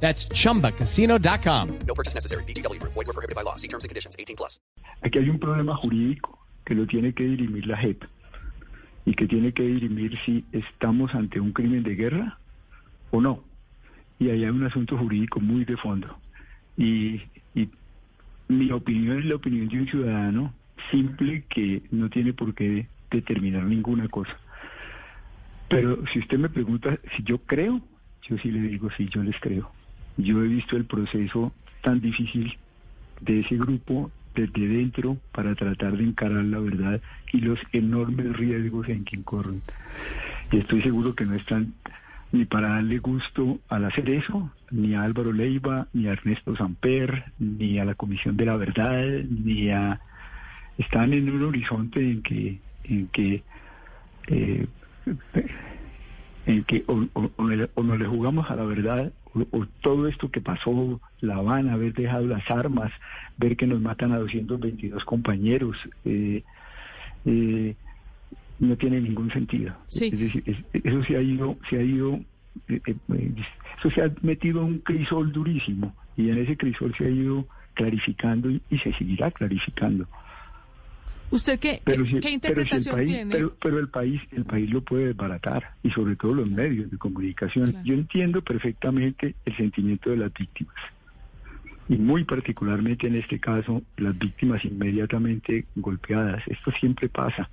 That's chumbacasino.com. No purchase necessary. BGW. Void were prohibited by law. See terms and conditions. 18 plus. Aquí hay un problema jurídico que lo tiene que dirimir la JEP y que tiene que dirimir si estamos ante un crimen de guerra o no. Y ahí hay un asunto jurídico muy de fondo. Y, y mi opinión es la opinión de un ciudadano simple que no tiene por qué determinar ninguna cosa. Pero si usted me pregunta si yo creo, yo sí le digo sí, yo les creo. Yo he visto el proceso tan difícil de ese grupo desde dentro para tratar de encarar la verdad y los enormes riesgos en que incurren. Y estoy seguro que no están ni para darle gusto al hacer eso, ni a Álvaro Leiva, ni a Ernesto Samper, ni a la Comisión de la Verdad, ni a... Están en un horizonte en que, en que eh, en que o, o, o, le, o, no le jugamos a la verdad, o, todo esto que pasó, La Habana, haber dejado las armas, ver que nos matan a 222 compañeros, eh, eh, no tiene ningún sentido. Sí. Es decir, es, eso se ha ido, se ha ido, eh, eso se ha metido en un crisol durísimo, y en ese crisol se ha ido clarificando y, y se seguirá clarificando. ¿Usted qué, pero qué, si, qué interpretación pero si el país, tiene? Pero, pero, el país, el país lo puede desbaratar y sobre todo los medios de comunicación. Claro. Yo entiendo perfectamente el sentimiento de las víctimas y muy particularmente en este caso las víctimas inmediatamente golpeadas. Esto siempre pasa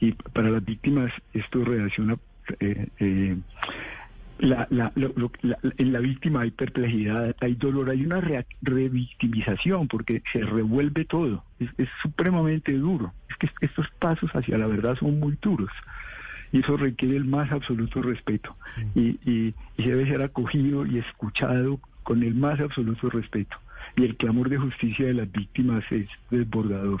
y para las víctimas esto reacciona. Eh, eh, la, la, lo, lo, la, en la víctima hay perplejidad, hay dolor, hay una re, revictimización porque se revuelve todo. Es, es, supremamente duro. Es que estos pasos hacia la verdad son muy duros y eso requiere el más absoluto respeto y, y, y debe ser acogido y escuchado con el más absoluto respeto. Y el clamor de justicia de las víctimas es desbordador.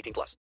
18 plus.